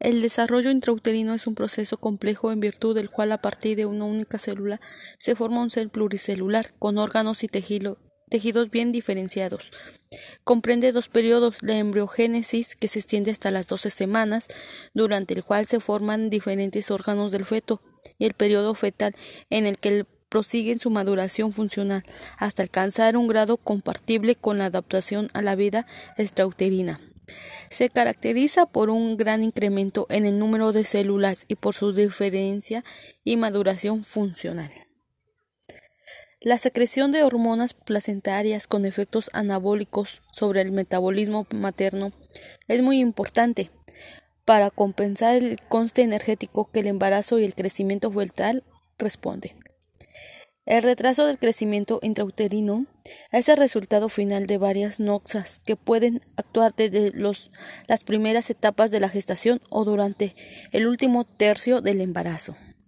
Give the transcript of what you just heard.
El desarrollo intrauterino es un proceso complejo en virtud del cual a partir de una única célula se forma un ser pluricelular con órganos y tejidos bien diferenciados. Comprende dos periodos, la embriogénesis, que se extiende hasta las 12 semanas, durante el cual se forman diferentes órganos del feto, y el periodo fetal, en el que prosigue su maduración funcional, hasta alcanzar un grado compatible con la adaptación a la vida extrauterina. Se caracteriza por un gran incremento en el número de células y por su diferencia y maduración funcional. La secreción de hormonas placentarias con efectos anabólicos sobre el metabolismo materno es muy importante para compensar el conste energético que el embarazo y el crecimiento fetal responden. El retraso del crecimiento intrauterino es el resultado final de varias noxas que pueden actuar desde las primeras etapas de la gestación o durante el último tercio del embarazo.